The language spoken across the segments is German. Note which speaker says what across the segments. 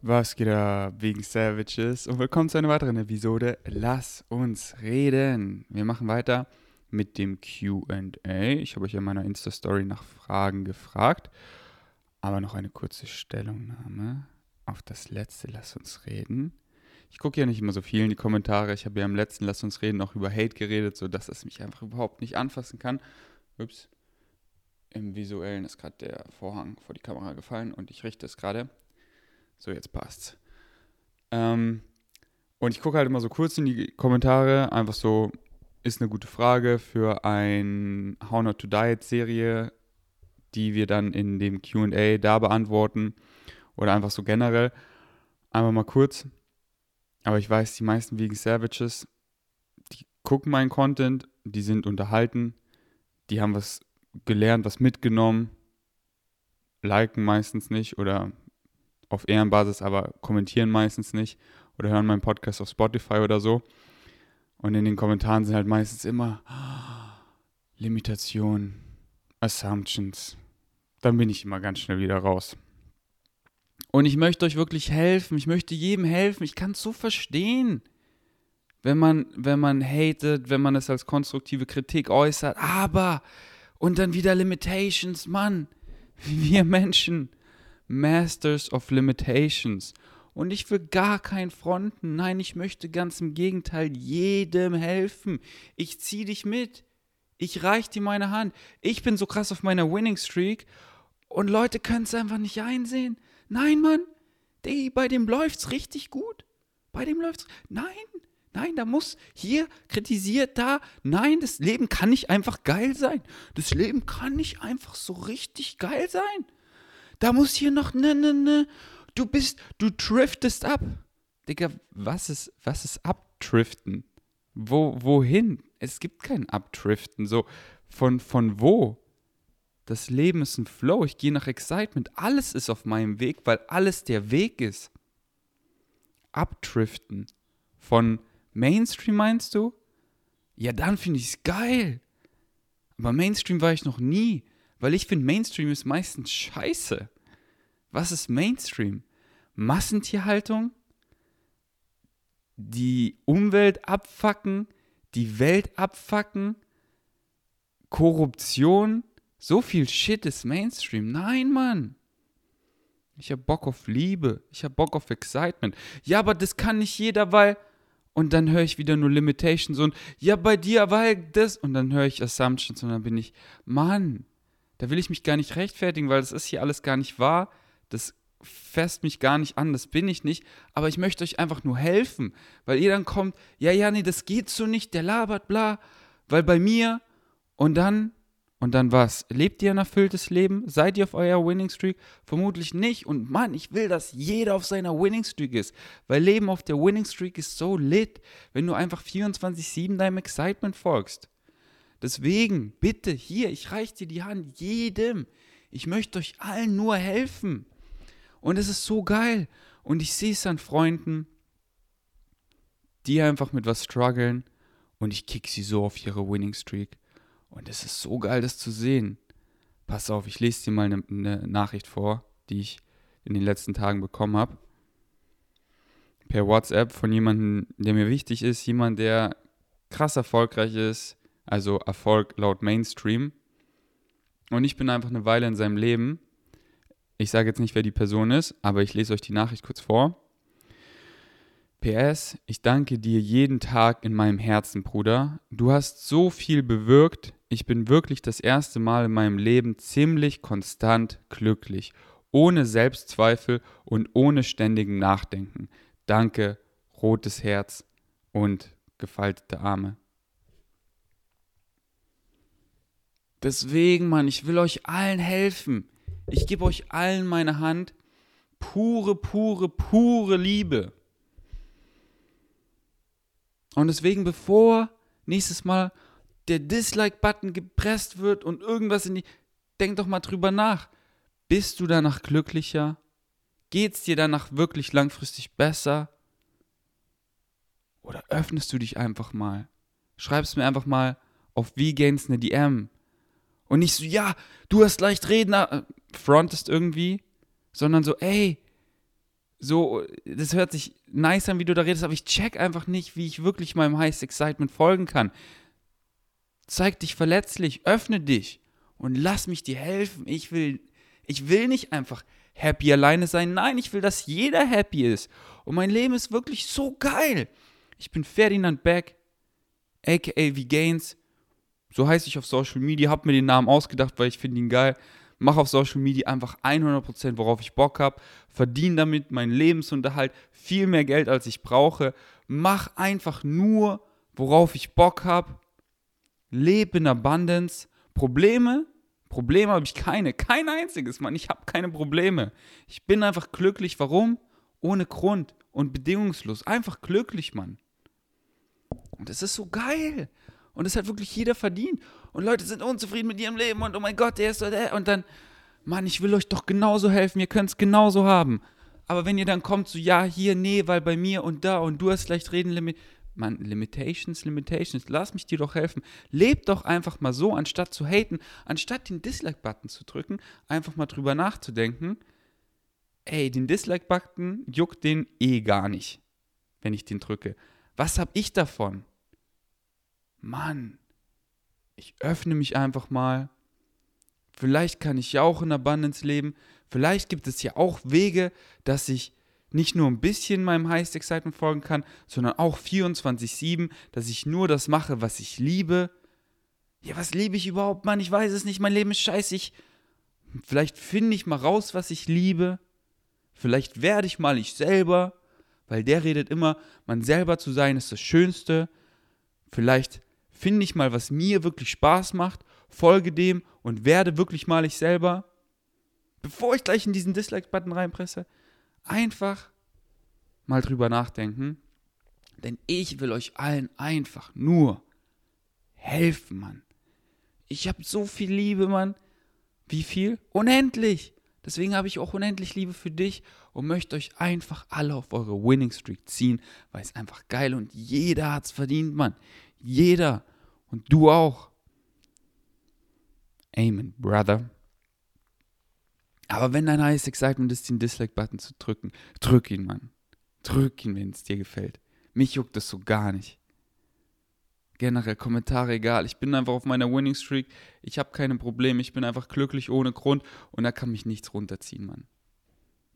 Speaker 1: Was geht ab, wegen Savages? Und willkommen zu einer weiteren Episode. Lass uns reden. Wir machen weiter mit dem QA. Ich habe euch in meiner Insta-Story nach Fragen gefragt. Aber noch eine kurze Stellungnahme auf das letzte Lass uns reden. Ich gucke ja nicht immer so viel in die Kommentare. Ich habe ja im letzten Lass uns reden auch über Hate geredet, sodass es mich einfach überhaupt nicht anfassen kann. Ups. Im visuellen ist gerade der Vorhang vor die Kamera gefallen und ich richte es gerade. So, jetzt passt's. Ähm, und ich gucke halt immer so kurz in die Kommentare, einfach so, ist eine gute Frage für ein How Not to Diet Serie, die wir dann in dem QA da beantworten oder einfach so generell. Einfach mal kurz. Aber ich weiß, die meisten Vegan Savages, die gucken meinen Content, die sind unterhalten, die haben was gelernt, was mitgenommen, liken meistens nicht oder auf Ehrenbasis, aber kommentieren meistens nicht oder hören meinen Podcast auf Spotify oder so. Und in den Kommentaren sind halt meistens immer Limitationen, Assumptions. Dann bin ich immer ganz schnell wieder raus. Und ich möchte euch wirklich helfen. Ich möchte jedem helfen. Ich kann es so verstehen, wenn man, wenn man hatet, wenn man es als konstruktive Kritik äußert. Aber, und dann wieder Limitations, Mann. Wir Menschen Masters of Limitations. Und ich will gar kein Fronten. Nein, ich möchte ganz im Gegenteil jedem helfen. Ich zieh dich mit. Ich reich dir meine Hand. Ich bin so krass auf meiner Winning Streak und Leute können es einfach nicht einsehen. Nein, Mann, die, bei dem läuft's richtig gut. Bei dem läuft's. Nein, nein, da muss hier kritisiert da. Nein, das Leben kann nicht einfach geil sein. Das Leben kann nicht einfach so richtig geil sein. Da muss hier noch ne, ne, ne. Du bist, du driftest ab. Digga, was ist, was ist abdriften? Wo, wohin? Es gibt kein Abdriften. So, von, von wo? Das Leben ist ein Flow. Ich gehe nach Excitement. Alles ist auf meinem Weg, weil alles der Weg ist. Abdriften. Von Mainstream meinst du? Ja, dann finde ich es geil. Aber Mainstream war ich noch nie. Weil ich finde, Mainstream ist meistens scheiße. Was ist Mainstream? Massentierhaltung? Die Umwelt abfacken? Die Welt abfacken? Korruption? So viel Shit ist Mainstream. Nein, Mann. Ich hab Bock auf Liebe. Ich hab Bock auf Excitement. Ja, aber das kann nicht jeder, weil. Und dann höre ich wieder nur Limitations und ja, bei dir, weil das. Und dann höre ich Assumptions und dann bin ich, Mann, da will ich mich gar nicht rechtfertigen, weil das ist hier alles gar nicht wahr. Das fässt mich gar nicht an, das bin ich nicht, aber ich möchte euch einfach nur helfen, weil ihr dann kommt, ja, ja, nee, das geht so nicht, der labert, bla, weil bei mir und dann, und dann was? Lebt ihr ein erfülltes Leben? Seid ihr auf eurer Winning Streak? Vermutlich nicht. Und Mann, ich will, dass jeder auf seiner Winning Streak ist, weil Leben auf der Winning Streak ist so lit, wenn du einfach 24-7 deinem Excitement folgst. Deswegen, bitte, hier, ich reiche dir die Hand jedem. Ich möchte euch allen nur helfen. Und es ist so geil. Und ich sehe es an Freunden, die einfach mit was strugglen und ich kick sie so auf ihre Winning Streak. Und es ist so geil, das zu sehen. Pass auf, ich lese dir mal eine, eine Nachricht vor, die ich in den letzten Tagen bekommen habe. Per WhatsApp von jemandem, der mir wichtig ist, jemand, der krass erfolgreich ist, also Erfolg laut Mainstream. Und ich bin einfach eine Weile in seinem Leben ich sage jetzt nicht, wer die Person ist, aber ich lese euch die Nachricht kurz vor. PS, ich danke dir jeden Tag in meinem Herzen, Bruder. Du hast so viel bewirkt. Ich bin wirklich das erste Mal in meinem Leben ziemlich konstant glücklich, ohne Selbstzweifel und ohne ständigen Nachdenken. Danke, rotes Herz und gefaltete Arme. Deswegen, Mann, ich will euch allen helfen. Ich gebe euch allen meine Hand. Pure, pure, pure Liebe. Und deswegen, bevor nächstes Mal der Dislike-Button gepresst wird und irgendwas in die. Denk doch mal drüber nach. Bist du danach glücklicher? Geht's dir danach wirklich langfristig besser? Oder öffnest du dich einfach mal? Schreibst mir einfach mal auf wie gains eine DM. Und nicht so, ja, du hast leicht reden, äh, frontest irgendwie, sondern so, ey, so, das hört sich nice an, wie du da redest, aber ich check einfach nicht, wie ich wirklich meinem Highest Excitement folgen kann. Zeig dich verletzlich, öffne dich und lass mich dir helfen. Ich will, ich will nicht einfach happy alleine sein. Nein, ich will, dass jeder happy ist. Und mein Leben ist wirklich so geil. Ich bin Ferdinand Beck, aka V Gains. So heiße ich auf Social Media, hab mir den Namen ausgedacht, weil ich finde ihn geil mache auf Social Media einfach 100%, worauf ich Bock habe, verdiene damit meinen Lebensunterhalt, viel mehr Geld, als ich brauche, mach einfach nur, worauf ich Bock habe, lebe in Abundance, Probleme, Probleme habe ich keine, kein einziges, Mann, ich habe keine Probleme. Ich bin einfach glücklich, warum? Ohne Grund und bedingungslos, einfach glücklich, Mann. Und das ist so geil. Und das hat wirklich jeder verdient. Und Leute sind unzufrieden mit ihrem Leben und oh mein Gott, der ist so der. Und dann, Mann, ich will euch doch genauso helfen, ihr könnt es genauso haben. Aber wenn ihr dann kommt, so, ja, hier, nee, weil bei mir und da und du hast leicht reden, Limit. Mann, Limitations, Limitations, lass mich dir doch helfen. Lebt doch einfach mal so, anstatt zu haten, anstatt den Dislike-Button zu drücken, einfach mal drüber nachzudenken. Ey, den Dislike-Button juckt den eh gar nicht, wenn ich den drücke. Was hab ich davon? Mann, ich öffne mich einfach mal. Vielleicht kann ich ja auch in Abundance leben. Vielleicht gibt es ja auch Wege, dass ich nicht nur ein bisschen meinem Highest Excitement folgen kann, sondern auch 24-7, dass ich nur das mache, was ich liebe. Ja, was liebe ich überhaupt, Mann? Ich weiß es nicht. Mein Leben ist scheiße. Ich, vielleicht finde ich mal raus, was ich liebe. Vielleicht werde ich mal ich selber, weil der redet immer, man selber zu sein ist das Schönste. Vielleicht finde ich mal, was mir wirklich Spaß macht, folge dem und werde wirklich mal ich selber, bevor ich gleich in diesen Dislike-Button reinpresse, einfach mal drüber nachdenken. Denn ich will euch allen einfach nur helfen, Mann. Ich habe so viel Liebe, Mann. Wie viel? Unendlich. Deswegen habe ich auch unendlich Liebe für dich und möchte euch einfach alle auf eure Winning Streak ziehen, weil es einfach geil und jeder hat es verdient, Mann. Jeder. Und du auch. Amen, Brother. Aber wenn dein heißes Excitement ist, den Dislike-Button zu drücken, drück ihn, Mann. Drück ihn, wenn es dir gefällt. Mich juckt das so gar nicht. Generell Kommentare egal. Ich bin einfach auf meiner Winning Streak. Ich habe keine Probleme. Ich bin einfach glücklich ohne Grund und da kann mich nichts runterziehen, Mann.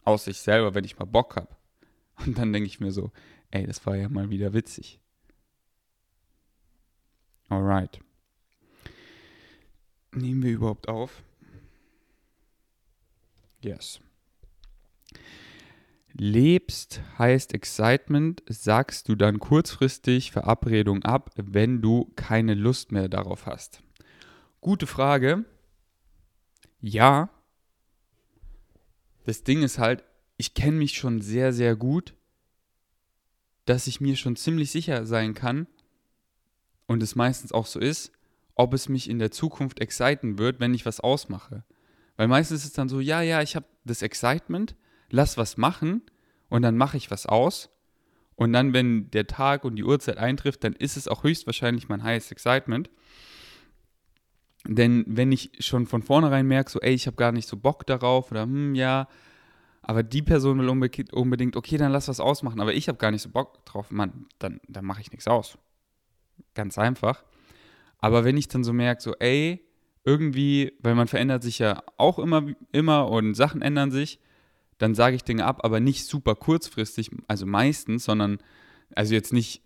Speaker 1: Außer ich selber, wenn ich mal Bock habe. Und dann denke ich mir so, ey, das war ja mal wieder witzig. Alright. Nehmen wir überhaupt auf? Yes. Lebst heißt Excitement, sagst du dann kurzfristig Verabredung ab, wenn du keine Lust mehr darauf hast? Gute Frage. Ja. Das Ding ist halt, ich kenne mich schon sehr, sehr gut, dass ich mir schon ziemlich sicher sein kann, und es meistens auch so ist, ob es mich in der Zukunft exciten wird, wenn ich was ausmache. Weil meistens ist es dann so, ja, ja, ich habe das Excitement, lass was machen und dann mache ich was aus. Und dann, wenn der Tag und die Uhrzeit eintrifft, dann ist es auch höchstwahrscheinlich mein highest Excitement. Denn wenn ich schon von vornherein merke, so, ey, ich habe gar nicht so Bock darauf oder, hm, ja, aber die Person will unbedingt, okay, dann lass was ausmachen, aber ich habe gar nicht so Bock drauf, Mann, dann, dann mache ich nichts aus. Ganz einfach. Aber wenn ich dann so merke, so, ey, irgendwie, weil man verändert sich ja auch immer, immer und Sachen ändern sich, dann sage ich Dinge ab, aber nicht super kurzfristig, also meistens, sondern, also jetzt nicht,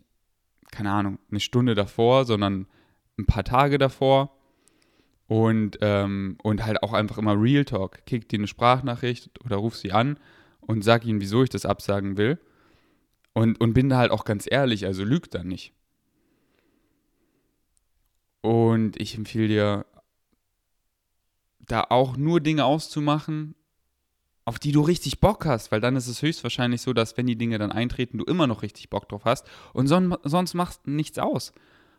Speaker 1: keine Ahnung, eine Stunde davor, sondern ein paar Tage davor und, ähm, und halt auch einfach immer Real Talk. Kick dir eine Sprachnachricht oder ruf sie an und sag ihnen, wieso ich das absagen will. Und, und bin da halt auch ganz ehrlich, also lügt dann nicht. Und ich empfehle dir, da auch nur Dinge auszumachen, auf die du richtig Bock hast, weil dann ist es höchstwahrscheinlich so, dass wenn die Dinge dann eintreten, du immer noch richtig Bock drauf hast und son sonst machst nichts aus.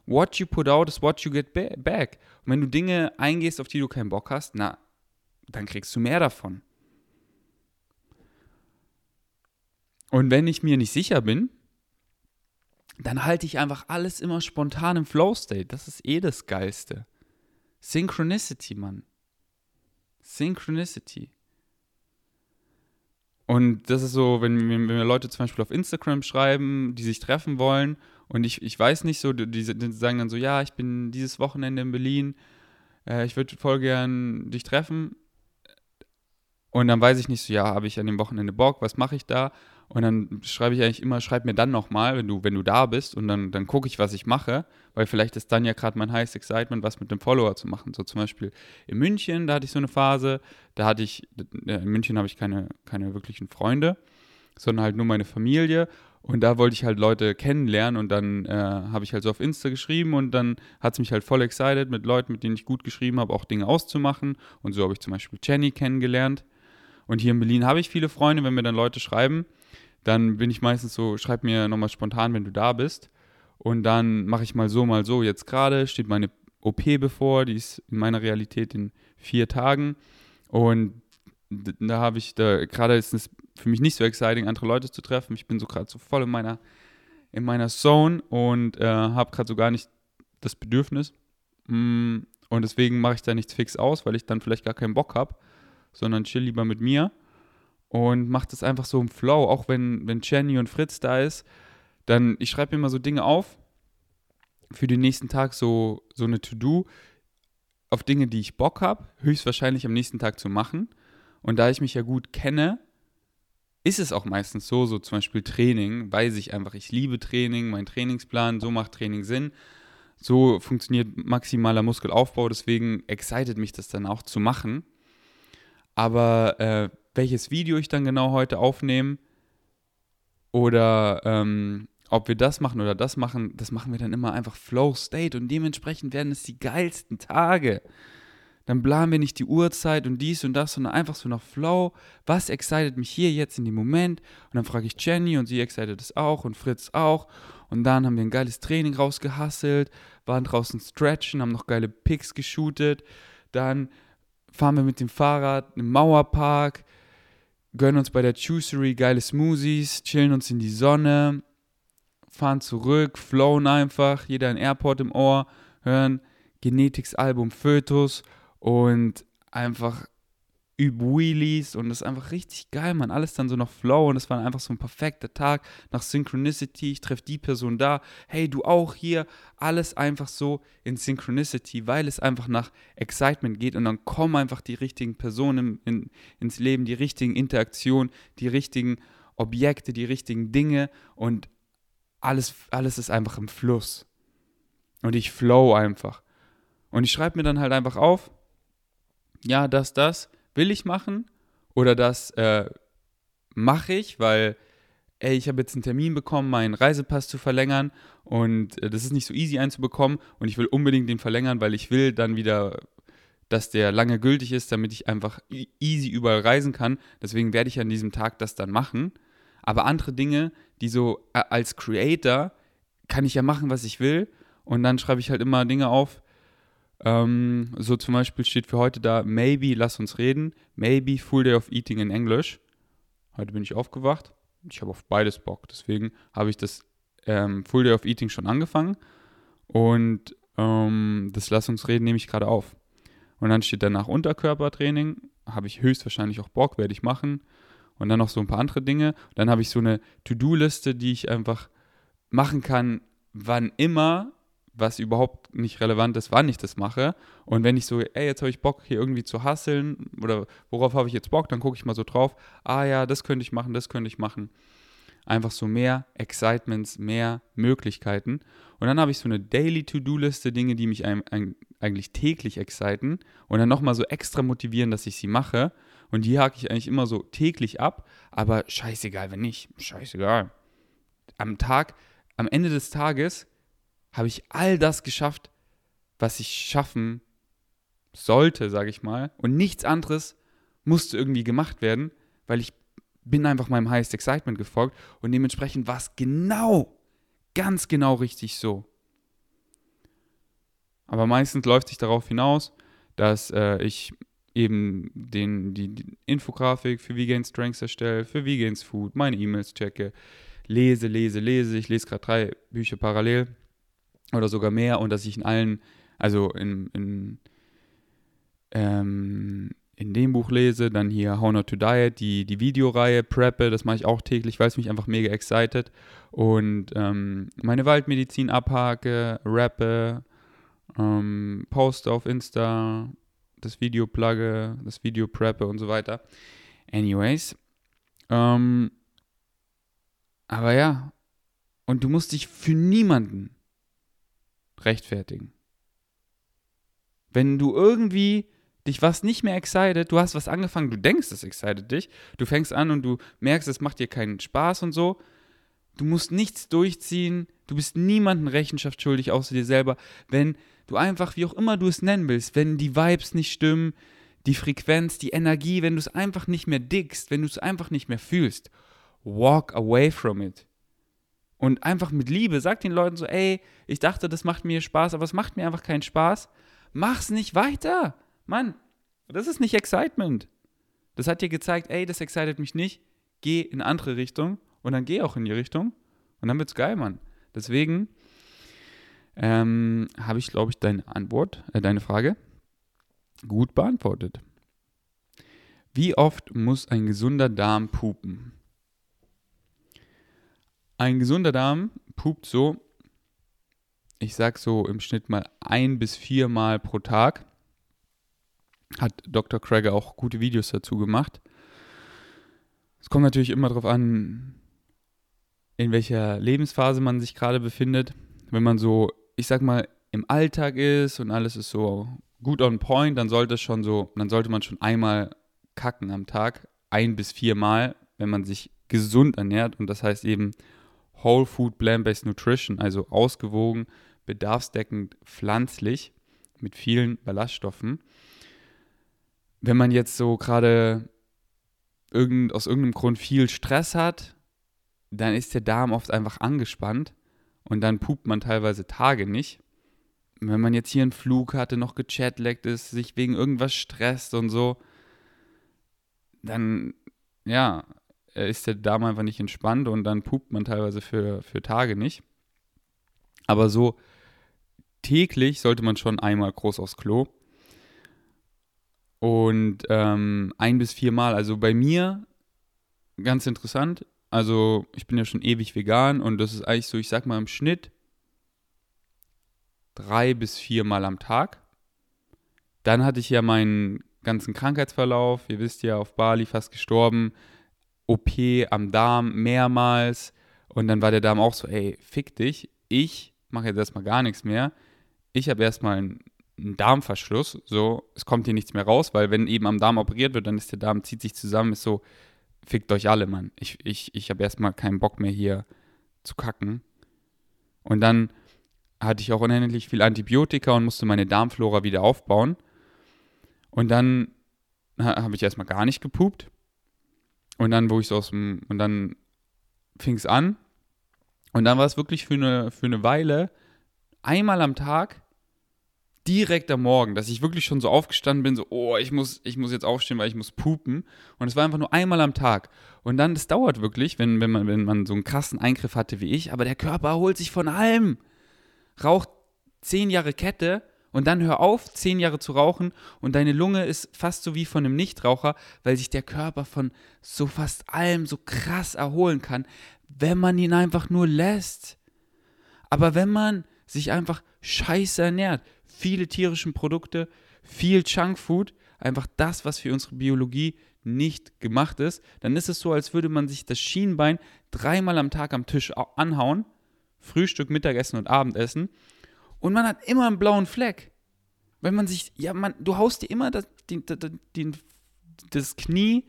Speaker 1: What you put out is what you get back. Und wenn du Dinge eingehst, auf die du keinen Bock hast, na, dann kriegst du mehr davon. Und wenn ich mir nicht sicher bin, dann halte ich einfach alles immer spontan im Flow-State. Das ist eh das Geilste. Synchronicity, Mann. Synchronicity. Und das ist so, wenn, wenn mir Leute zum Beispiel auf Instagram schreiben, die sich treffen wollen und ich, ich weiß nicht so, die, die sagen dann so, ja, ich bin dieses Wochenende in Berlin, äh, ich würde voll gern dich treffen. Und dann weiß ich nicht so, ja, habe ich an dem Wochenende Bock, was mache ich da? Und dann schreibe ich eigentlich immer, schreib mir dann nochmal, wenn du, wenn du da bist und dann, dann gucke ich, was ich mache, weil vielleicht ist dann ja gerade mein highest excitement, was mit dem Follower zu machen. So zum Beispiel in München, da hatte ich so eine Phase, da hatte ich, in München habe ich keine, keine wirklichen Freunde, sondern halt nur meine Familie und da wollte ich halt Leute kennenlernen und dann äh, habe ich halt so auf Insta geschrieben und dann hat es mich halt voll excited, mit Leuten, mit denen ich gut geschrieben habe, auch Dinge auszumachen. Und so habe ich zum Beispiel Jenny kennengelernt. Und hier in Berlin habe ich viele Freunde, wenn mir dann Leute schreiben, dann bin ich meistens so, schreib mir nochmal spontan, wenn du da bist. Und dann mache ich mal so, mal so. Jetzt gerade steht meine OP bevor, die ist in meiner Realität in vier Tagen. Und da habe ich, da gerade ist es für mich nicht so exciting, andere Leute zu treffen. Ich bin so gerade so voll in meiner, in meiner Zone und äh, habe gerade so gar nicht das Bedürfnis. Mm, und deswegen mache ich da nichts fix aus, weil ich dann vielleicht gar keinen Bock habe, sondern chill lieber mit mir und mache das einfach so im Flow. Auch wenn, wenn Jenny und Fritz da ist, dann, ich schreibe mir mal so Dinge auf für den nächsten Tag, so, so eine To-Do auf Dinge, die ich Bock habe, höchstwahrscheinlich am nächsten Tag zu machen. Und da ich mich ja gut kenne, ist es auch meistens so, so zum Beispiel Training, weiß ich einfach, ich liebe Training, mein Trainingsplan, so macht Training Sinn. So funktioniert maximaler Muskelaufbau, deswegen excited mich das dann auch zu machen. Aber äh, welches Video ich dann genau heute aufnehme oder ähm, ob wir das machen oder das machen, das machen wir dann immer einfach Flow State und dementsprechend werden es die geilsten Tage dann planen wir nicht die Uhrzeit und dies und das, sondern einfach so nach Flow. Was excited mich hier jetzt in dem Moment? Und dann frage ich Jenny und sie excited es auch und Fritz auch. Und dann haben wir ein geiles Training rausgehasselt, waren draußen stretchen, haben noch geile Pics geshootet. Dann fahren wir mit dem Fahrrad im Mauerpark, gönnen uns bei der Juicery geile Smoothies, chillen uns in die Sonne, fahren zurück, flowen einfach, jeder ein Airport im Ohr, hören Genetics Album Fötus und einfach üb Wheelies und das ist einfach richtig geil, man. Alles dann so noch Flow und es war einfach so ein perfekter Tag nach Synchronicity. Ich treffe die Person da, hey, du auch hier. Alles einfach so in Synchronicity, weil es einfach nach Excitement geht und dann kommen einfach die richtigen Personen in, ins Leben, die richtigen Interaktionen, die richtigen Objekte, die richtigen Dinge und alles, alles ist einfach im Fluss. Und ich flow einfach. Und ich schreibe mir dann halt einfach auf, ja, das, das will ich machen oder das äh, mache ich, weil, ey, ich habe jetzt einen Termin bekommen, meinen Reisepass zu verlängern und äh, das ist nicht so easy einzubekommen und ich will unbedingt den verlängern, weil ich will dann wieder, dass der lange gültig ist, damit ich einfach e-, easy überall reisen kann. Deswegen werde ich an diesem Tag das dann machen. Aber andere Dinge, die so äh, als Creator kann ich ja machen, was ich will. Und dann schreibe ich halt immer Dinge auf, ähm, so zum Beispiel steht für heute da, maybe lass uns reden, maybe full day of eating in English. Heute bin ich aufgewacht. Ich habe auf beides Bock. Deswegen habe ich das ähm, Full Day of Eating schon angefangen. Und ähm, das Lass uns reden nehme ich gerade auf. Und dann steht danach Unterkörpertraining. Habe ich höchstwahrscheinlich auch Bock, werde ich machen. Und dann noch so ein paar andere Dinge. Dann habe ich so eine To-Do-Liste, die ich einfach machen kann, wann immer was überhaupt nicht relevant ist, wann ich das mache. Und wenn ich so, ey, jetzt habe ich Bock, hier irgendwie zu hasseln oder worauf habe ich jetzt Bock, dann gucke ich mal so drauf, ah ja, das könnte ich machen, das könnte ich machen. Einfach so mehr Excitements, mehr Möglichkeiten. Und dann habe ich so eine Daily To-Do-Liste, Dinge, die mich eigentlich täglich exciten und dann nochmal so extra motivieren, dass ich sie mache. Und die hake ich eigentlich immer so täglich ab, aber scheißegal, wenn nicht, scheißegal. Am Tag, am Ende des Tages habe ich all das geschafft, was ich schaffen sollte, sage ich mal. Und nichts anderes musste irgendwie gemacht werden, weil ich bin einfach meinem Highest Excitement gefolgt und dementsprechend war es genau, ganz genau richtig so. Aber meistens läuft sich darauf hinaus, dass äh, ich eben den, die, die Infografik für Vegan Strengths erstelle, für Vegans Food, meine E-Mails checke, lese, lese, lese. Ich lese gerade drei Bücher parallel oder sogar mehr und dass ich in allen, also in, in, ähm, in dem Buch lese, dann hier How Not to Diet, die, die Videoreihe Preppe, das mache ich auch täglich, weil es mich einfach mega excited. Und ähm, meine Waldmedizin abhake, rappe, ähm, poste auf Insta, das Video plugge, das Video preppe und so weiter. Anyways. Ähm, aber ja, und du musst dich für niemanden rechtfertigen. Wenn du irgendwie dich was nicht mehr excited, du hast was angefangen, du denkst, es excited dich, du fängst an und du merkst, es macht dir keinen Spaß und so. Du musst nichts durchziehen, du bist niemandem Rechenschaft schuldig, außer dir selber. Wenn du einfach, wie auch immer du es nennen willst, wenn die Vibes nicht stimmen, die Frequenz, die Energie, wenn du es einfach nicht mehr dickst, wenn du es einfach nicht mehr fühlst, walk away from it. Und einfach mit Liebe, sag den Leuten so, ey, ich dachte, das macht mir Spaß, aber es macht mir einfach keinen Spaß. Mach's nicht weiter. Mann, das ist nicht Excitement. Das hat dir gezeigt, ey, das excited mich nicht. Geh in andere Richtung und dann geh auch in die Richtung und dann wird's geil, Mann. Deswegen ähm, habe ich, glaube ich, deine Antwort, äh, deine Frage gut beantwortet. Wie oft muss ein gesunder Darm pupen? Ein gesunder Darm pupt so, ich sag so im Schnitt mal ein bis viermal pro Tag. Hat Dr. Craig auch gute Videos dazu gemacht. Es kommt natürlich immer darauf an, in welcher Lebensphase man sich gerade befindet. Wenn man so, ich sag mal, im Alltag ist und alles ist so gut on point, dann sollte schon so, dann sollte man schon einmal kacken am Tag, ein bis viermal, wenn man sich gesund ernährt. Und das heißt eben Whole Food Plant-Based Nutrition, also ausgewogen, bedarfsdeckend, pflanzlich mit vielen Ballaststoffen wenn man jetzt so gerade irgend, aus irgendeinem Grund viel Stress hat, dann ist der Darm oft einfach angespannt und dann pupt man teilweise Tage nicht. Wenn man jetzt hier einen Flug hatte, noch gechatleckt ist, sich wegen irgendwas stresst und so, dann, ja, ist der Darm einfach nicht entspannt und dann pupt man teilweise für, für Tage nicht. Aber so täglich sollte man schon einmal groß aufs Klo. Und ähm, ein bis viermal. Also bei mir ganz interessant. Also ich bin ja schon ewig vegan und das ist eigentlich so, ich sag mal im Schnitt drei bis viermal am Tag. Dann hatte ich ja meinen ganzen Krankheitsverlauf. Ihr wisst ja, auf Bali fast gestorben. OP am Darm mehrmals. Und dann war der Darm auch so, ey, fick dich. Ich mache jetzt erstmal gar nichts mehr. Ich habe erstmal einen ein Darmverschluss, so, es kommt hier nichts mehr raus, weil wenn eben am Darm operiert wird, dann ist der Darm, zieht sich zusammen, ist so, fickt euch alle, Mann. Ich, ich, ich habe erstmal keinen Bock mehr hier zu kacken. Und dann hatte ich auch unendlich viel Antibiotika und musste meine Darmflora wieder aufbauen. Und dann habe ich erstmal gar nicht gepupt. Und dann, wo ich so aus dem, und dann fing es an. Und dann war es wirklich für eine, für eine Weile einmal am Tag direkt am Morgen, dass ich wirklich schon so aufgestanden bin, so, oh, ich muss, ich muss jetzt aufstehen, weil ich muss pupen. Und es war einfach nur einmal am Tag. Und dann, das dauert wirklich, wenn, wenn, man, wenn man so einen krassen Eingriff hatte wie ich, aber der Körper erholt sich von allem. Raucht zehn Jahre Kette und dann hör auf, zehn Jahre zu rauchen und deine Lunge ist fast so wie von einem Nichtraucher, weil sich der Körper von so fast allem so krass erholen kann, wenn man ihn einfach nur lässt. Aber wenn man sich einfach scheiße ernährt, viele tierische Produkte, viel Junkfood, einfach das, was für unsere Biologie nicht gemacht ist, dann ist es so, als würde man sich das Schienbein dreimal am Tag am Tisch anhauen, Frühstück, Mittagessen und Abendessen, und man hat immer einen blauen Fleck. Wenn man sich, ja, man, du haust dir immer das, den, den, das Knie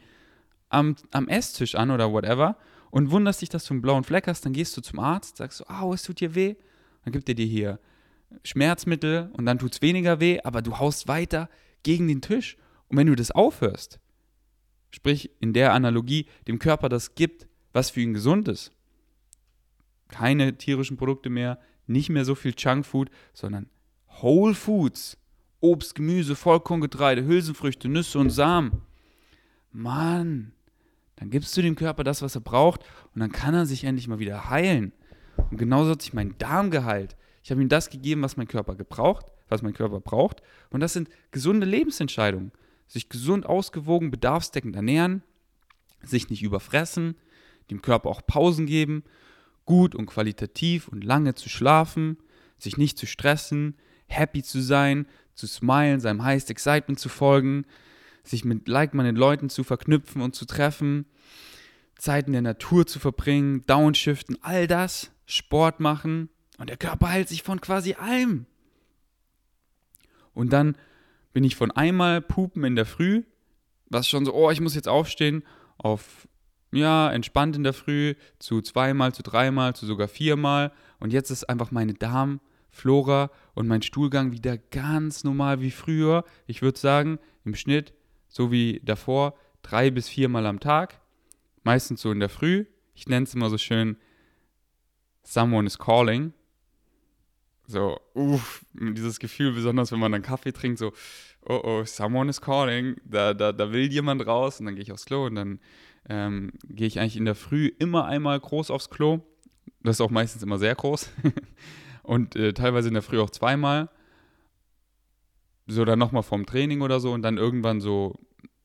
Speaker 1: am, am Esstisch an oder whatever und wunderst dich, dass du einen blauen Fleck hast, dann gehst du zum Arzt, sagst so, oh, es tut dir weh, dann gibt er dir hier Schmerzmittel und dann tut es weniger weh, aber du haust weiter gegen den Tisch. Und wenn du das aufhörst, sprich in der Analogie, dem Körper das gibt, was für ihn gesund ist, keine tierischen Produkte mehr, nicht mehr so viel Junkfood, sondern Whole Foods, Obst, Gemüse, Vollkorngetreide, Hülsenfrüchte, Nüsse und Samen. Mann, dann gibst du dem Körper das, was er braucht und dann kann er sich endlich mal wieder heilen. Und genauso hat sich mein Darm geheilt. Ich habe ihm das gegeben, was mein Körper gebraucht, was mein Körper braucht. Und das sind gesunde Lebensentscheidungen. sich gesund, ausgewogen, bedarfsdeckend ernähren, sich nicht überfressen, dem Körper auch Pausen geben, gut und qualitativ und lange zu schlafen, sich nicht zu stressen, happy zu sein, zu smilen, seinem Highest Excitement zu folgen, sich mit like-minded Leuten zu verknüpfen und zu treffen, Zeit in der Natur zu verbringen, downshiften, all das, Sport machen und der Körper heilt sich von quasi allem. Und dann bin ich von einmal pupen in der Früh, was schon so, oh, ich muss jetzt aufstehen, auf, ja, entspannt in der Früh, zu zweimal, zu dreimal, zu sogar viermal. Und jetzt ist einfach meine Darmflora und mein Stuhlgang wieder ganz normal wie früher. Ich würde sagen, im Schnitt, so wie davor, drei bis viermal am Tag. Meistens so in der Früh. Ich nenne es immer so schön, someone is calling. So, uff, dieses Gefühl, besonders wenn man dann Kaffee trinkt, so, oh oh, someone is calling, da, da, da will jemand raus und dann gehe ich aufs Klo und dann ähm, gehe ich eigentlich in der Früh immer einmal groß aufs Klo. Das ist auch meistens immer sehr groß. und äh, teilweise in der Früh auch zweimal. So dann nochmal vorm Training oder so und dann irgendwann so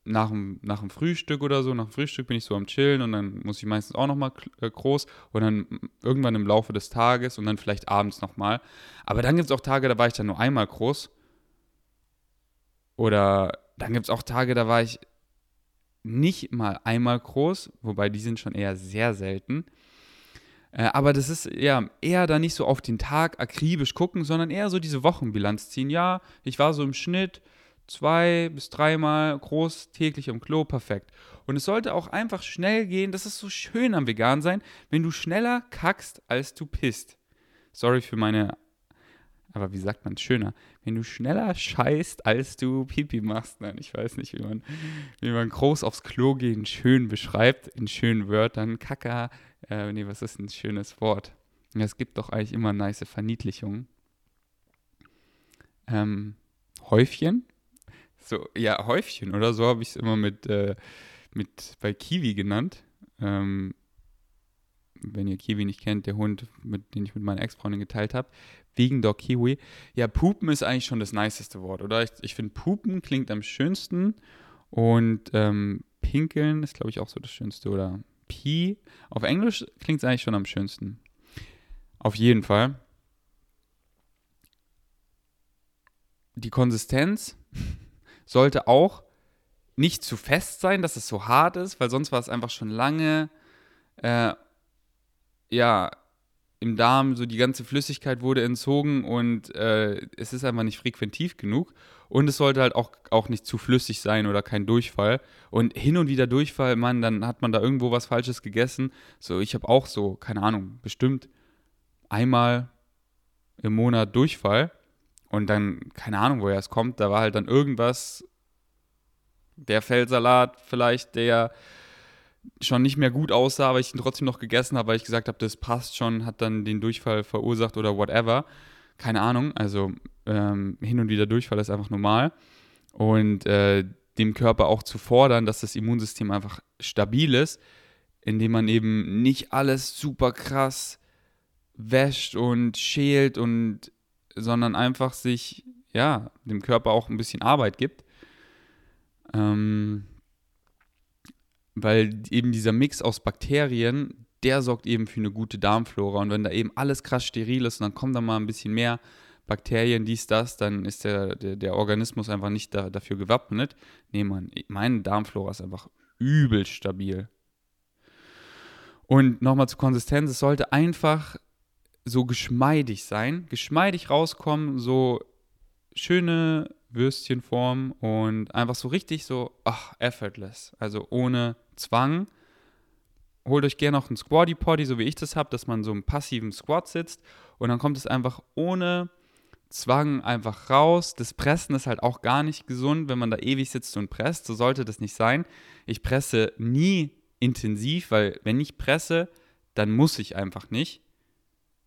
Speaker 1: nach dem, nach dem Frühstück oder so, nach dem Frühstück bin ich so am Chillen und dann muss ich meistens auch nochmal äh, groß und dann irgendwann im Laufe des Tages und dann vielleicht abends nochmal. Aber dann gibt es auch Tage, da war ich dann nur einmal groß. Oder dann gibt es auch Tage, da war ich nicht mal einmal groß, wobei die sind schon eher sehr selten. Äh, aber das ist ja eher da nicht so auf den Tag akribisch gucken, sondern eher so diese Wochenbilanz ziehen. Ja, ich war so im Schnitt zwei bis dreimal groß täglich im Klo, perfekt. Und es sollte auch einfach schnell gehen. Das ist so schön am Vegan sein, wenn du schneller kackst, als du pisst. Sorry für meine, aber wie sagt man schöner? Wenn du schneller scheißt, als du Pipi machst. Nein, ich weiß nicht, wie man, wie man groß aufs Klo gehen schön beschreibt, in schönen Wörtern. Kacker, äh, nee, was ist ein schönes Wort? Es gibt doch eigentlich immer nice Verniedlichungen. Ähm, Häufchen, so, ja, Häufchen oder so habe ich es immer mit, äh, mit bei Kiwi genannt. Ähm, wenn ihr Kiwi nicht kennt, der Hund, mit, den ich mit meiner Ex-Freundin geteilt habe. Wegen Dog Kiwi. Ja, Pupen ist eigentlich schon das niceste Wort, oder? Ich, ich finde, Pupen klingt am schönsten und ähm, Pinkeln ist, glaube ich, auch so das Schönste. Oder Pee. Auf Englisch klingt es eigentlich schon am schönsten. Auf jeden Fall. Die Konsistenz sollte auch nicht zu fest sein, dass es so hart ist, weil sonst war es einfach schon lange, äh, ja, im Darm, so die ganze Flüssigkeit wurde entzogen und äh, es ist einfach nicht frequentiv genug. Und es sollte halt auch, auch nicht zu flüssig sein oder kein Durchfall. Und hin und wieder Durchfall, Mann, dann hat man da irgendwo was Falsches gegessen. So, ich habe auch so, keine Ahnung, bestimmt einmal im Monat Durchfall. Und dann, keine Ahnung, woher es kommt, da war halt dann irgendwas, der Feldsalat vielleicht, der schon nicht mehr gut aussah, aber ich ihn trotzdem noch gegessen habe, weil ich gesagt habe, das passt schon, hat dann den Durchfall verursacht oder whatever. Keine Ahnung, also ähm, hin und wieder Durchfall ist einfach normal. Und äh, dem Körper auch zu fordern, dass das Immunsystem einfach stabil ist, indem man eben nicht alles super krass wäscht und schält und sondern einfach sich, ja, dem Körper auch ein bisschen Arbeit gibt. Ähm, weil eben dieser Mix aus Bakterien, der sorgt eben für eine gute Darmflora. Und wenn da eben alles krass steril ist und dann kommen da mal ein bisschen mehr Bakterien, dies, das, dann ist der, der, der Organismus einfach nicht da, dafür gewappnet. Nee, man, meine Darmflora ist einfach übel stabil. Und nochmal zur Konsistenz, es sollte einfach so geschmeidig sein, geschmeidig rauskommen, so schöne Würstchenform und einfach so richtig so, ach, effortless, also ohne Zwang. Holt euch gerne noch einen Squatty Potty, so wie ich das habe, dass man so im passiven Squat sitzt und dann kommt es einfach ohne Zwang einfach raus. Das Pressen ist halt auch gar nicht gesund, wenn man da ewig sitzt und presst. So sollte das nicht sein. Ich presse nie intensiv, weil wenn ich presse, dann muss ich einfach nicht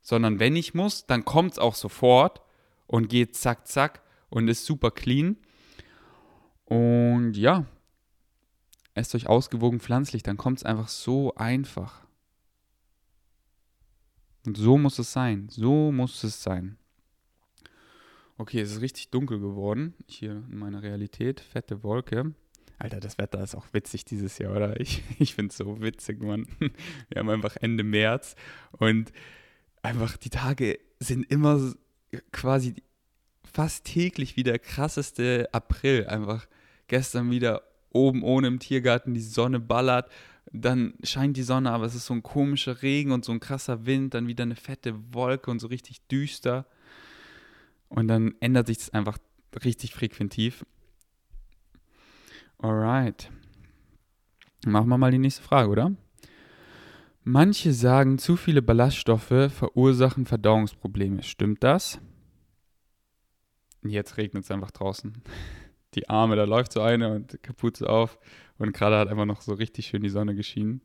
Speaker 1: sondern wenn ich muss, dann kommt es auch sofort und geht zack, zack und ist super clean. Und ja, esst euch ausgewogen pflanzlich, dann kommt es einfach so einfach. Und so muss es sein, so muss es sein. Okay, es ist richtig dunkel geworden. Hier in meiner Realität. Fette Wolke. Alter, das Wetter ist auch witzig dieses Jahr, oder? Ich, ich finde es so witzig, Mann. Wir haben einfach Ende März und einfach die Tage sind immer quasi fast täglich wie der krasseste April. Einfach gestern wieder oben ohne im Tiergarten, die Sonne ballert, dann scheint die Sonne, aber es ist so ein komischer Regen und so ein krasser Wind, dann wieder eine fette Wolke und so richtig düster. Und dann ändert sich das einfach richtig frequentiv. Alright. Machen wir mal die nächste Frage, oder? Manche sagen, zu viele Ballaststoffe verursachen Verdauungsprobleme. Stimmt das? Jetzt regnet es einfach draußen. Die Arme, da läuft so eine und Kapuze auf. Und gerade hat einfach noch so richtig schön die Sonne geschienen.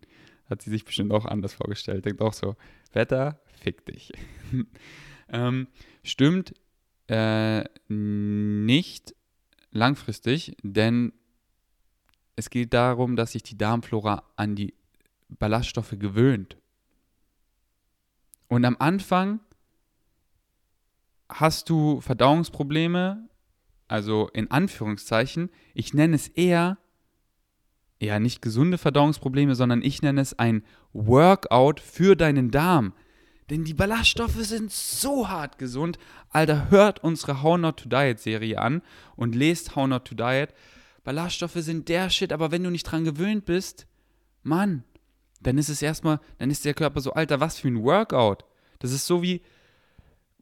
Speaker 1: Hat sie sich bestimmt auch anders vorgestellt. Denkt auch so, Wetter, fick dich. ähm, stimmt äh, nicht langfristig, denn es geht darum, dass sich die Darmflora an die Ballaststoffe gewöhnt. Und am Anfang hast du Verdauungsprobleme, also in Anführungszeichen, ich nenne es eher, eher nicht gesunde Verdauungsprobleme, sondern ich nenne es ein Workout für deinen Darm. Denn die Ballaststoffe sind so hart gesund. Alter, hört unsere How Not to Diet Serie an und lest How Not to Diet. Ballaststoffe sind der Shit, aber wenn du nicht dran gewöhnt bist, Mann, dann ist es erstmal, dann ist der Körper so, Alter, was für ein Workout. Das ist so wie,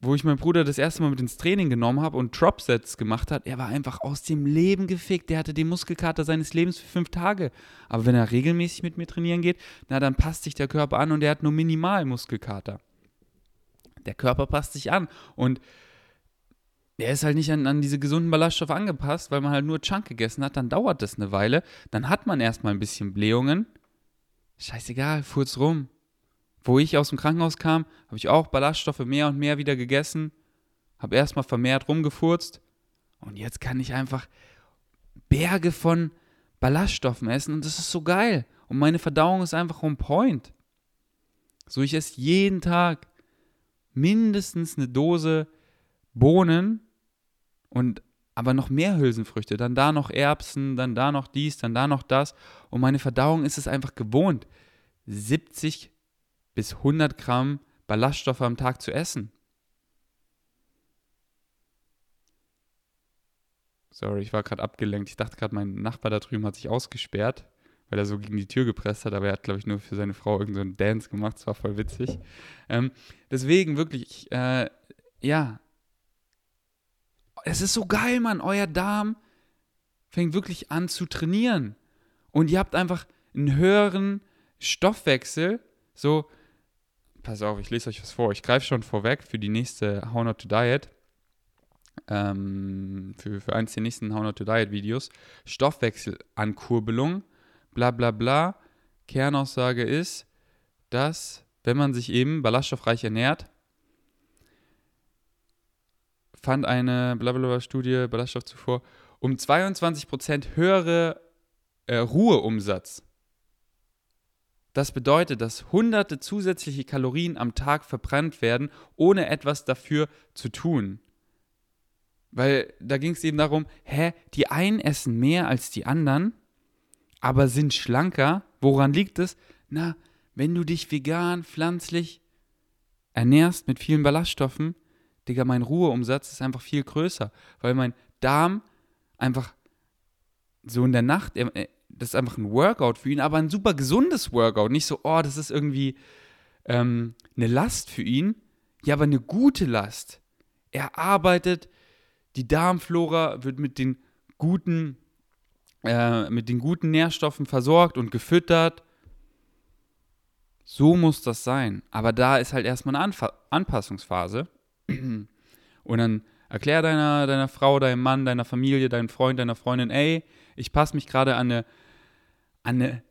Speaker 1: wo ich meinen Bruder das erste Mal mit ins Training genommen habe und Drop-Sets gemacht hat, er war einfach aus dem Leben gefickt. Der hatte den Muskelkater seines Lebens für fünf Tage. Aber wenn er regelmäßig mit mir trainieren geht, na, dann passt sich der Körper an und er hat nur minimal Muskelkater. Der Körper passt sich an und der ist halt nicht an, an diese gesunden Ballaststoffe angepasst, weil man halt nur Chunk gegessen hat. Dann dauert das eine Weile. Dann hat man erstmal ein bisschen Blähungen. Scheißegal, furz rum. Wo ich aus dem Krankenhaus kam, habe ich auch Ballaststoffe mehr und mehr wieder gegessen, habe erstmal vermehrt rumgefurzt und jetzt kann ich einfach Berge von Ballaststoffen essen und das ist so geil. Und meine Verdauung ist einfach on point. So, ich esse jeden Tag mindestens eine Dose Bohnen und aber noch mehr Hülsenfrüchte, dann da noch Erbsen, dann da noch dies, dann da noch das. Und meine Verdauung ist es einfach gewohnt, 70 bis 100 Gramm Ballaststoffe am Tag zu essen. Sorry, ich war gerade abgelenkt. Ich dachte gerade, mein Nachbar da drüben hat sich ausgesperrt, weil er so gegen die Tür gepresst hat, aber er hat, glaube ich, nur für seine Frau irgendeinen so Dance gemacht. Das war voll witzig. Ähm, deswegen wirklich, äh, ja, es ist so geil, Mann. Euer Darm fängt wirklich an zu trainieren. Und ihr habt einfach einen höheren Stoffwechsel. So, pass auf, ich lese euch was vor. Ich greife schon vorweg für die nächste How Not to Diet. Ähm, für, für eins der nächsten How Not to Diet Videos. Stoffwechselankurbelung, bla bla bla. Kernaussage ist, dass, wenn man sich eben ballaststoffreich ernährt, fand eine blablabla Studie, Ballaststoff zuvor, um 22% höhere äh, Ruheumsatz. Das bedeutet, dass hunderte zusätzliche Kalorien am Tag verbrannt werden, ohne etwas dafür zu tun. Weil da ging es eben darum, hä, die einen essen mehr als die anderen, aber sind schlanker. Woran liegt es? Na, wenn du dich vegan, pflanzlich ernährst mit vielen Ballaststoffen, Digga, mein Ruheumsatz ist einfach viel größer, weil mein Darm einfach so in der Nacht, das ist einfach ein Workout für ihn, aber ein super gesundes Workout. Nicht so, oh, das ist irgendwie ähm, eine Last für ihn. Ja, aber eine gute Last. Er arbeitet, die Darmflora wird mit den guten, äh, mit den guten Nährstoffen versorgt und gefüttert. So muss das sein. Aber da ist halt erstmal eine Anfa Anpassungsphase. Und dann erklär deiner, deiner Frau, deinem Mann, deiner Familie, deinem Freund, deiner Freundin, ey, ich passe mich gerade an eine, eine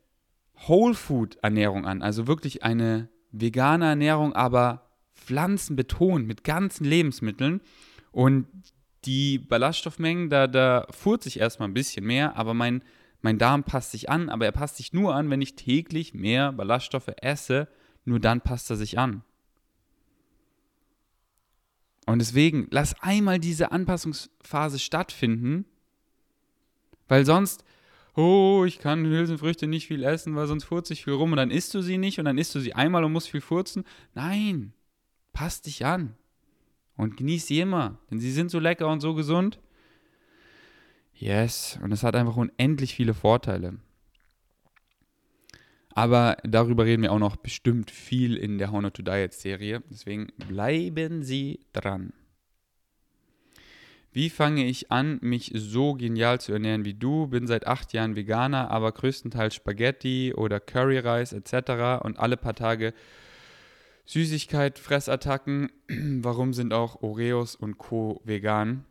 Speaker 1: Whole Food Ernährung an. Also wirklich eine vegane Ernährung, aber pflanzenbetont mit ganzen Lebensmitteln. Und die Ballaststoffmengen, da, da furt sich erstmal ein bisschen mehr, aber mein, mein Darm passt sich an, aber er passt sich nur an, wenn ich täglich mehr Ballaststoffe esse. Nur dann passt er sich an. Und deswegen, lass einmal diese Anpassungsphase stattfinden, weil sonst, oh, ich kann Hülsenfrüchte nicht viel essen, weil sonst furze ich viel rum und dann isst du sie nicht und dann isst du sie einmal und musst viel furzen. Nein, passt dich an und genieß sie immer, denn sie sind so lecker und so gesund. Yes, und es hat einfach unendlich viele Vorteile. Aber darüber reden wir auch noch bestimmt viel in der How Not to Diet Serie. Deswegen bleiben Sie dran. Wie fange ich an, mich so genial zu ernähren wie du? Bin seit acht Jahren Veganer, aber größtenteils Spaghetti oder Curryreis etc. und alle paar Tage Süßigkeit, Fressattacken. Warum sind auch Oreos und Co. vegan?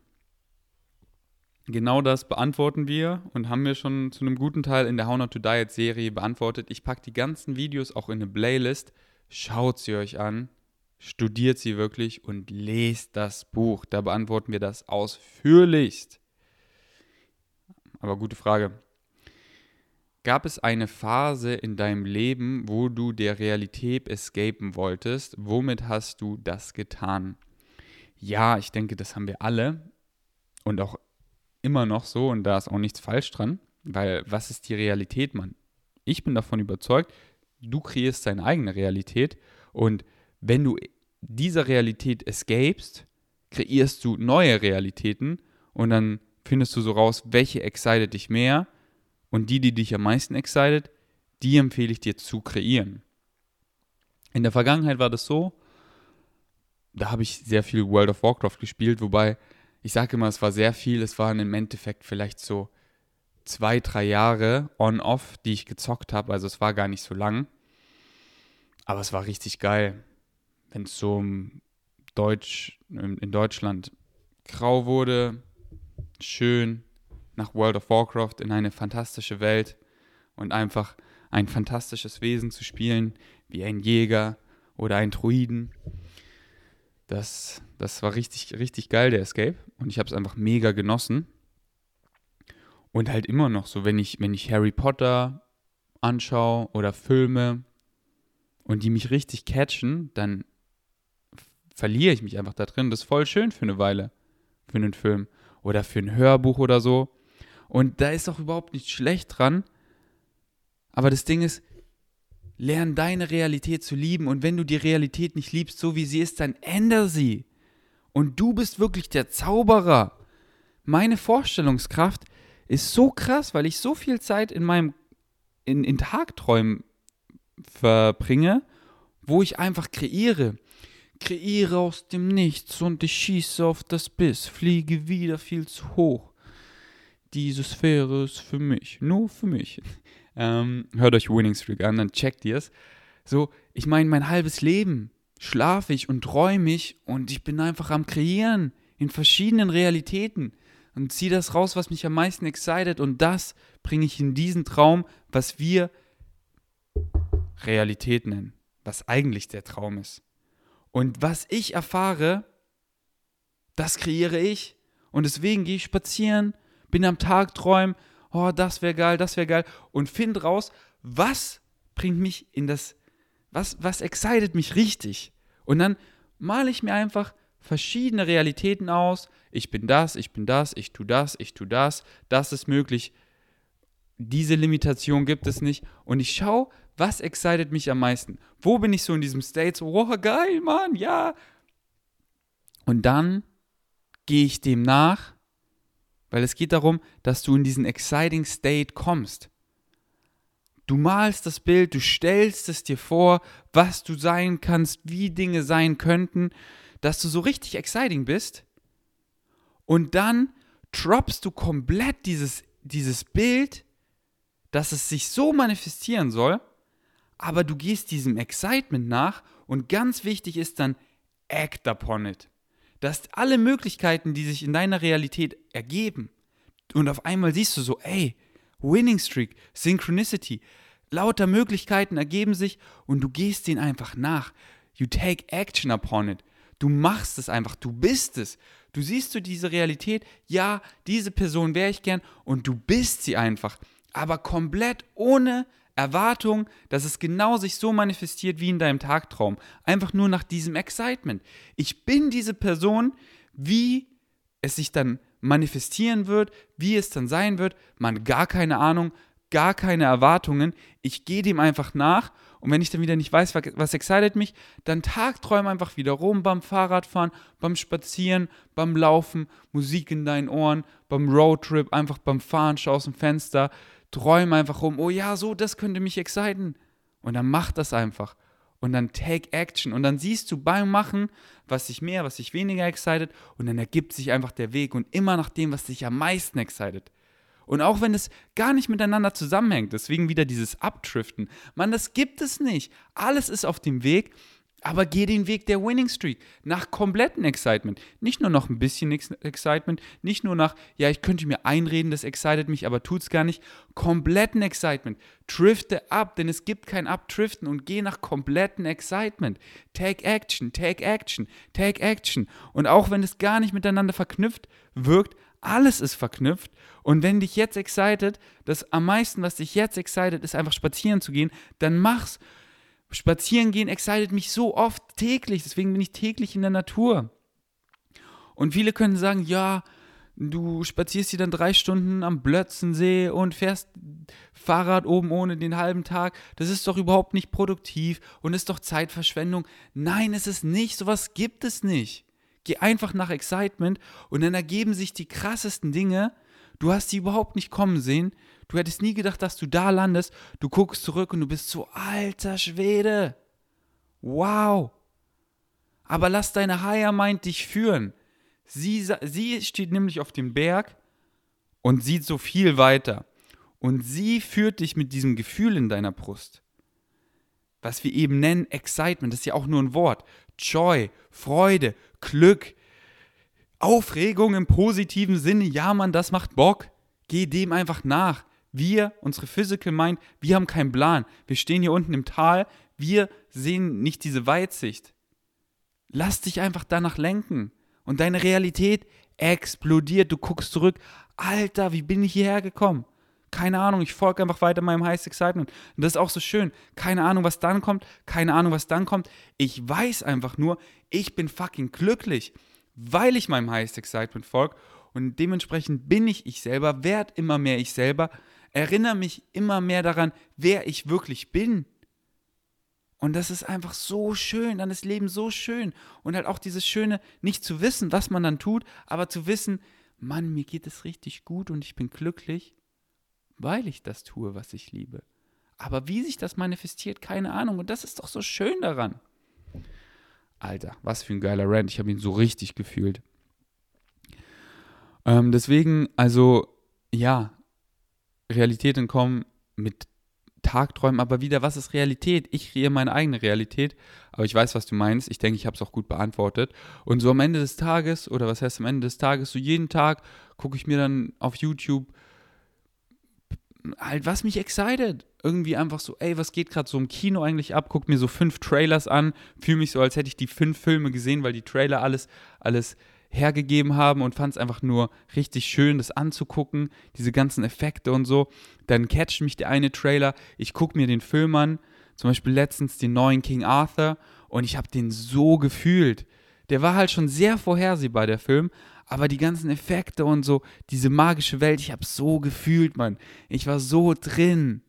Speaker 1: Genau das beantworten wir und haben wir schon zu einem guten Teil in der How Not to Diet Serie beantwortet. Ich packe die ganzen Videos auch in eine Playlist. Schaut sie euch an studiert sie wirklich und lest das Buch. Da beantworten wir das ausführlichst. Aber gute Frage. Gab es eine Phase in deinem Leben, wo du der Realität escapen wolltest? Womit hast du das getan? Ja, ich denke, das haben wir alle und auch immer noch so und da ist auch nichts falsch dran, weil was ist die Realität, Mann? Ich bin davon überzeugt, du kreierst deine eigene Realität und wenn du dieser Realität escapest, kreierst du neue Realitäten und dann findest du so raus, welche excited dich mehr. Und die, die dich am meisten excited, die empfehle ich dir zu kreieren. In der Vergangenheit war das so, da habe ich sehr viel World of Warcraft gespielt, wobei ich sage immer, es war sehr viel, es waren im Endeffekt vielleicht so zwei, drei Jahre on-off, die ich gezockt habe, also es war gar nicht so lang, aber es war richtig geil wenn es so Deutsch, in Deutschland grau wurde, schön nach World of Warcraft in eine fantastische Welt und einfach ein fantastisches Wesen zu spielen, wie ein Jäger oder ein Druiden. Das, das war richtig, richtig geil, der Escape. Und ich habe es einfach mega genossen. Und halt immer noch so, wenn ich, wenn ich Harry Potter anschaue oder Filme und die mich richtig catchen, dann verliere ich mich einfach da drin. Das ist voll schön für eine Weile, für einen Film oder für ein Hörbuch oder so. Und da ist auch überhaupt nichts schlecht dran. Aber das Ding ist, lern deine Realität zu lieben. Und wenn du die Realität nicht liebst, so wie sie ist, dann ändere sie. Und du bist wirklich der Zauberer. Meine Vorstellungskraft ist so krass, weil ich so viel Zeit in meinem in, in Tagträumen verbringe, wo ich einfach kreiere. Kreiere aus dem Nichts und ich schieße auf das Biss, fliege wieder viel zu hoch. Diese Sphäre ist für mich, nur für mich. Ähm, hört euch Winning Streak an, dann checkt ihr es. So, ich meine, mein halbes Leben schlafe ich und träume ich und ich bin einfach am Kreieren in verschiedenen Realitäten und ziehe das raus, was mich am meisten excited und das bringe ich in diesen Traum, was wir Realität nennen, was eigentlich der Traum ist. Und was ich erfahre, das kreiere ich. Und deswegen gehe ich spazieren, bin am Tag träumen, oh, das wäre geil, das wäre geil. Und finde raus, was bringt mich in das, was, was excited mich richtig. Und dann male ich mir einfach verschiedene Realitäten aus. Ich bin das, ich bin das, ich tue das, ich tue das, das ist möglich. Diese Limitation gibt es nicht. Und ich schaue, was excited mich am meisten? Wo bin ich so in diesem State? So, oh, geil, Mann, ja. Und dann gehe ich dem nach, weil es geht darum, dass du in diesen exciting State kommst. Du malst das Bild, du stellst es dir vor, was du sein kannst, wie Dinge sein könnten, dass du so richtig exciting bist. Und dann droppst du komplett dieses, dieses Bild, dass es sich so manifestieren soll, aber du gehst diesem Excitement nach und ganz wichtig ist dann, act upon it. Dass alle Möglichkeiten, die sich in deiner Realität ergeben, und auf einmal siehst du so, ey, Winning Streak, Synchronicity, lauter Möglichkeiten ergeben sich und du gehst denen einfach nach. You take action upon it. Du machst es einfach, du bist es. Du siehst du diese Realität, ja, diese Person wäre ich gern und du bist sie einfach, aber komplett ohne Erwartung, dass es genau sich so manifestiert wie in deinem Tagtraum. Einfach nur nach diesem Excitement. Ich bin diese Person, wie es sich dann manifestieren wird, wie es dann sein wird, man gar keine Ahnung, gar keine Erwartungen. Ich gehe dem einfach nach und wenn ich dann wieder nicht weiß, was excited mich, dann tagträume einfach wieder rum beim Fahrradfahren, beim Spazieren, beim Laufen, Musik in deinen Ohren, beim Roadtrip, einfach beim Fahren, schau aus dem Fenster, träume einfach rum, oh ja, so, das könnte mich exciten. Und dann mach das einfach. Und dann take action. Und dann siehst du beim Machen, was sich mehr, was sich weniger excited. Und dann ergibt sich einfach der Weg. Und immer nach dem, was dich am meisten excited. Und auch wenn es gar nicht miteinander zusammenhängt, deswegen wieder dieses Abdriften, man, das gibt es nicht. Alles ist auf dem Weg, aber geh den Weg der Winning Streak nach kompletten Excitement. Nicht nur noch ein bisschen Excitement, nicht nur nach, ja, ich könnte mir einreden, das excited mich, aber tut's gar nicht. Kompletten Excitement. Drifte ab, denn es gibt kein Abdriften und geh nach kompletten Excitement. Take action, take action, take action. Und auch wenn es gar nicht miteinander verknüpft wirkt, alles ist verknüpft. Und wenn dich jetzt excited, das am meisten, was dich jetzt excited, ist einfach spazieren zu gehen, dann mach's. Spazieren gehen excited mich so oft täglich, deswegen bin ich täglich in der Natur. Und viele können sagen, ja, du spazierst hier dann drei Stunden am Blötzensee und fährst Fahrrad oben ohne den halben Tag. Das ist doch überhaupt nicht produktiv und ist doch Zeitverschwendung. Nein, es ist nicht. Sowas gibt es nicht. Geh einfach nach Excitement und dann ergeben sich die krassesten Dinge. Du hast sie überhaupt nicht kommen sehen. Du hättest nie gedacht, dass du da landest. Du guckst zurück und du bist so, alter Schwede. Wow. Aber lass deine Higher Mind dich führen. Sie, sie steht nämlich auf dem Berg und sieht so viel weiter. Und sie führt dich mit diesem Gefühl in deiner Brust. Was wir eben nennen Excitement, das ist ja auch nur ein Wort. Joy, Freude, Glück, Aufregung im positiven Sinne. Ja, Mann, das macht Bock. Geh dem einfach nach. Wir, unsere Physical Mind, wir haben keinen Plan. Wir stehen hier unten im Tal. Wir sehen nicht diese Weitsicht. Lass dich einfach danach lenken. Und deine Realität explodiert. Du guckst zurück. Alter, wie bin ich hierher gekommen? Keine Ahnung, ich folge einfach weiter meinem Highest Excitement. Und das ist auch so schön. Keine Ahnung, was dann kommt. Keine Ahnung, was dann kommt. Ich weiß einfach nur, ich bin fucking glücklich, weil ich meinem Highest Excitement folge. Und dementsprechend bin ich ich selber, werd immer mehr ich selber, erinnere mich immer mehr daran, wer ich wirklich bin. Und das ist einfach so schön, dann ist Leben so schön. Und halt auch dieses Schöne, nicht zu wissen, was man dann tut, aber zu wissen, Mann, mir geht es richtig gut und ich bin glücklich weil ich das tue, was ich liebe. Aber wie sich das manifestiert, keine Ahnung. Und das ist doch so schön daran. Alter, was für ein geiler Rant. Ich habe ihn so richtig gefühlt. Ähm, deswegen, also, ja, Realitäten kommen mit Tagträumen, aber wieder, was ist Realität? Ich kreiere meine eigene Realität, aber ich weiß, was du meinst. Ich denke, ich habe es auch gut beantwortet. Und so am Ende des Tages, oder was heißt am Ende des Tages, so jeden Tag gucke ich mir dann auf YouTube halt, was mich excited. Irgendwie einfach so, ey, was geht gerade so im Kino eigentlich ab? Guck mir so fünf Trailers an, fühle mich so, als hätte ich die fünf Filme gesehen, weil die Trailer alles, alles hergegeben haben und fand es einfach nur richtig schön, das anzugucken, diese ganzen Effekte und so. Dann catcht mich der eine Trailer, ich gucke mir den Film an, zum Beispiel letztens den neuen King Arthur und ich habe den so gefühlt. Der war halt schon sehr vorhersehbar, der Film, aber die ganzen Effekte und so, diese magische Welt, ich habe so gefühlt, Mann. Ich war so drin.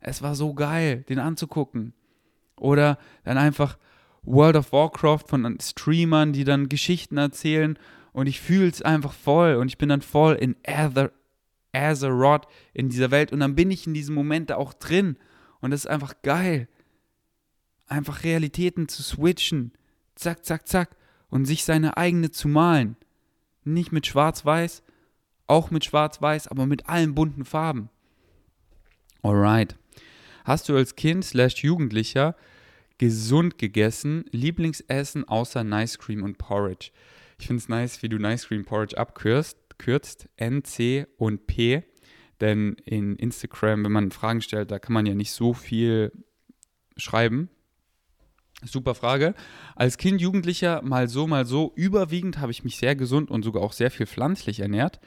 Speaker 1: Es war so geil, den anzugucken. Oder dann einfach World of Warcraft von Streamern, die dann Geschichten erzählen und ich fühle es einfach voll und ich bin dann voll in Azeroth in dieser Welt und dann bin ich in diesem Moment da auch drin und das ist einfach geil. Einfach Realitäten zu switchen, zack, zack, zack und sich seine eigene zu malen. Nicht mit Schwarz-Weiß, auch mit Schwarz-Weiß, aber mit allen bunten Farben. Alright. Hast du als Kind slash Jugendlicher gesund gegessen, Lieblingsessen außer Nice Cream und Porridge? Ich finde es nice, wie du Nice Cream Porridge abkürzt, kürzt, N, C und P. Denn in Instagram, wenn man Fragen stellt, da kann man ja nicht so viel schreiben. Super Frage. Als Kind, Jugendlicher, mal so, mal so. Überwiegend habe ich mich sehr gesund und sogar auch sehr viel pflanzlich ernährt.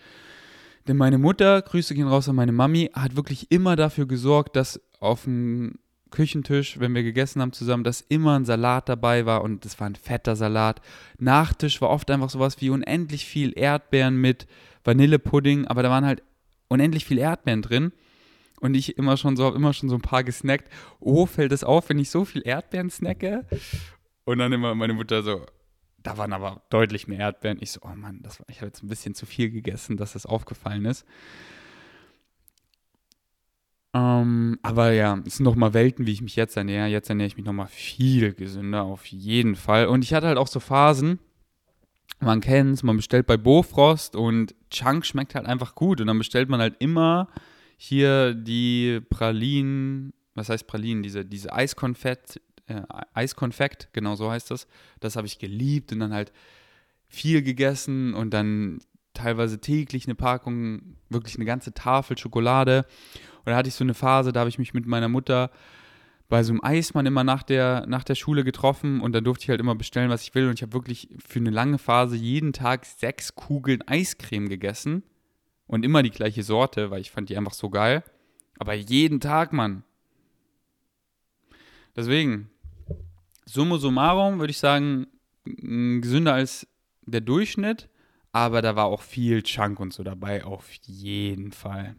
Speaker 1: Denn meine Mutter, Grüße gehen raus an meine Mami, hat wirklich immer dafür gesorgt, dass auf dem Küchentisch, wenn wir gegessen haben zusammen, dass immer ein Salat dabei war und das war ein fetter Salat. Nachtisch war oft einfach sowas wie unendlich viel Erdbeeren mit Vanillepudding, aber da waren halt unendlich viel Erdbeeren drin. Und ich immer schon so, immer schon so ein paar gesnackt. Oh, fällt es auf, wenn ich so viel Erdbeeren snacke? Und dann immer meine Mutter so, da waren aber deutlich mehr Erdbeeren. Ich so, oh Mann, das war, ich habe jetzt ein bisschen zu viel gegessen, dass das aufgefallen ist. Ähm, aber ja, es sind nochmal Welten, wie ich mich jetzt ernähre. Jetzt ernähre ich mich nochmal viel gesünder, auf jeden Fall. Und ich hatte halt auch so Phasen, man kennt es, man bestellt bei Bofrost und Chunk schmeckt halt einfach gut. Und dann bestellt man halt immer hier die Pralinen, was heißt Pralinen, diese, diese Eiskonfett, äh, Eiskonfekt, genau so heißt das. Das habe ich geliebt und dann halt viel gegessen und dann teilweise täglich eine Packung, wirklich eine ganze Tafel Schokolade. Und da hatte ich so eine Phase, da habe ich mich mit meiner Mutter bei so einem Eismann immer nach der, nach der Schule getroffen und dann durfte ich halt immer bestellen, was ich will. Und ich habe wirklich für eine lange Phase jeden Tag sechs Kugeln Eiscreme gegessen. Und immer die gleiche Sorte, weil ich fand die einfach so geil. Aber jeden Tag, Mann. Deswegen, summa summarum würde ich sagen, gesünder als der Durchschnitt, aber da war auch viel Chunk und so dabei, auf jeden Fall.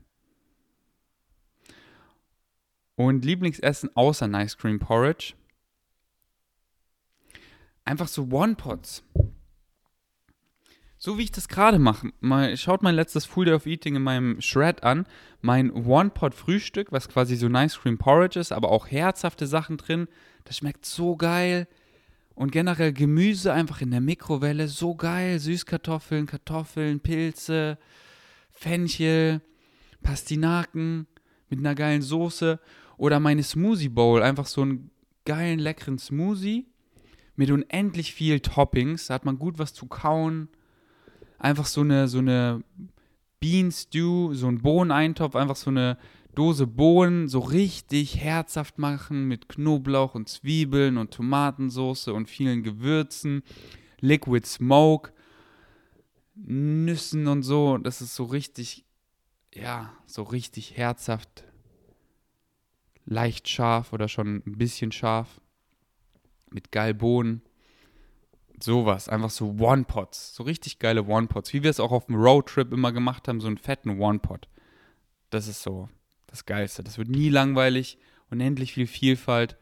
Speaker 1: Und Lieblingsessen außer Nice Cream Porridge? Einfach so One-Pots. So wie ich das gerade mache. Mal, schaut mein letztes Full Day of Eating in meinem Shred an. Mein One-Pot-Frühstück, was quasi so Nice Cream Porridge ist, aber auch herzhafte Sachen drin. Das schmeckt so geil. Und generell Gemüse einfach in der Mikrowelle, so geil. Süßkartoffeln, Kartoffeln, Pilze, Fenchel, Pastinaken mit einer geilen Soße. Oder meine Smoothie Bowl, einfach so einen geilen, leckeren Smoothie mit unendlich viel Toppings. Da hat man gut was zu kauen einfach so eine, so eine Bean Stew, so ein Bohneneintopf, einfach so eine Dose Bohnen so richtig herzhaft machen mit Knoblauch und Zwiebeln und Tomatensauce und vielen Gewürzen, Liquid Smoke, Nüssen und so. Das ist so richtig, ja, so richtig herzhaft, leicht scharf oder schon ein bisschen scharf mit geil Bohnen. Sowas, einfach so One-Pots, so richtig geile One-Pots, wie wir es auch auf dem Roadtrip immer gemacht haben, so einen fetten One-Pot. Das ist so das Geilste. Das wird nie langweilig, unendlich viel Vielfalt,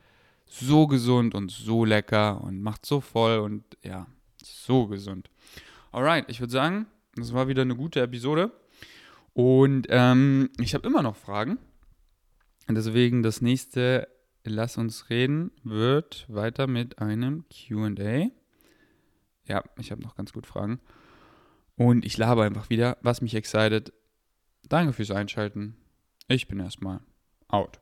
Speaker 1: so gesund und so lecker und macht so voll und ja, so gesund. Alright, ich würde sagen, das war wieder eine gute Episode und ähm, ich habe immer noch Fragen. Deswegen das nächste Lass uns reden wird weiter mit einem QA. Ja, ich habe noch ganz gut Fragen. Und ich labe einfach wieder, was mich excited. Danke fürs Einschalten. Ich bin erstmal out.